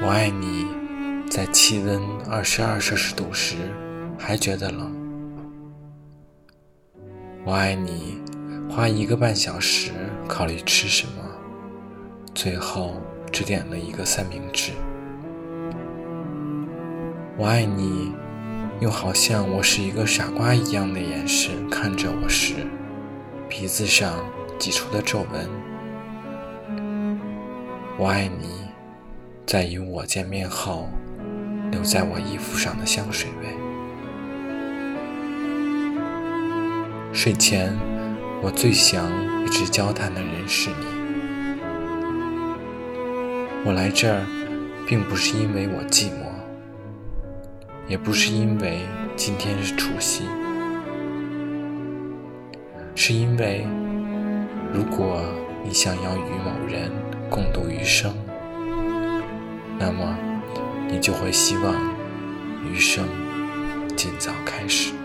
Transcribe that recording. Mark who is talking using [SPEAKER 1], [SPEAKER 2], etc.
[SPEAKER 1] 我爱你，在气温二十二摄氏度时还觉得冷。我爱你，花一个半小时考虑吃什么，最后只点了一个三明治。我爱你，用好像我是一个傻瓜一样的眼神看着我时，鼻子上挤出的皱纹。我爱你。在与我见面后，留在我衣服上的香水味。睡前，我最想一直交谈的人是你。我来这儿，并不是因为我寂寞，也不是因为今天是除夕，是因为，如果你想要与某人共度余生。那么，你就会希望余生尽早开始。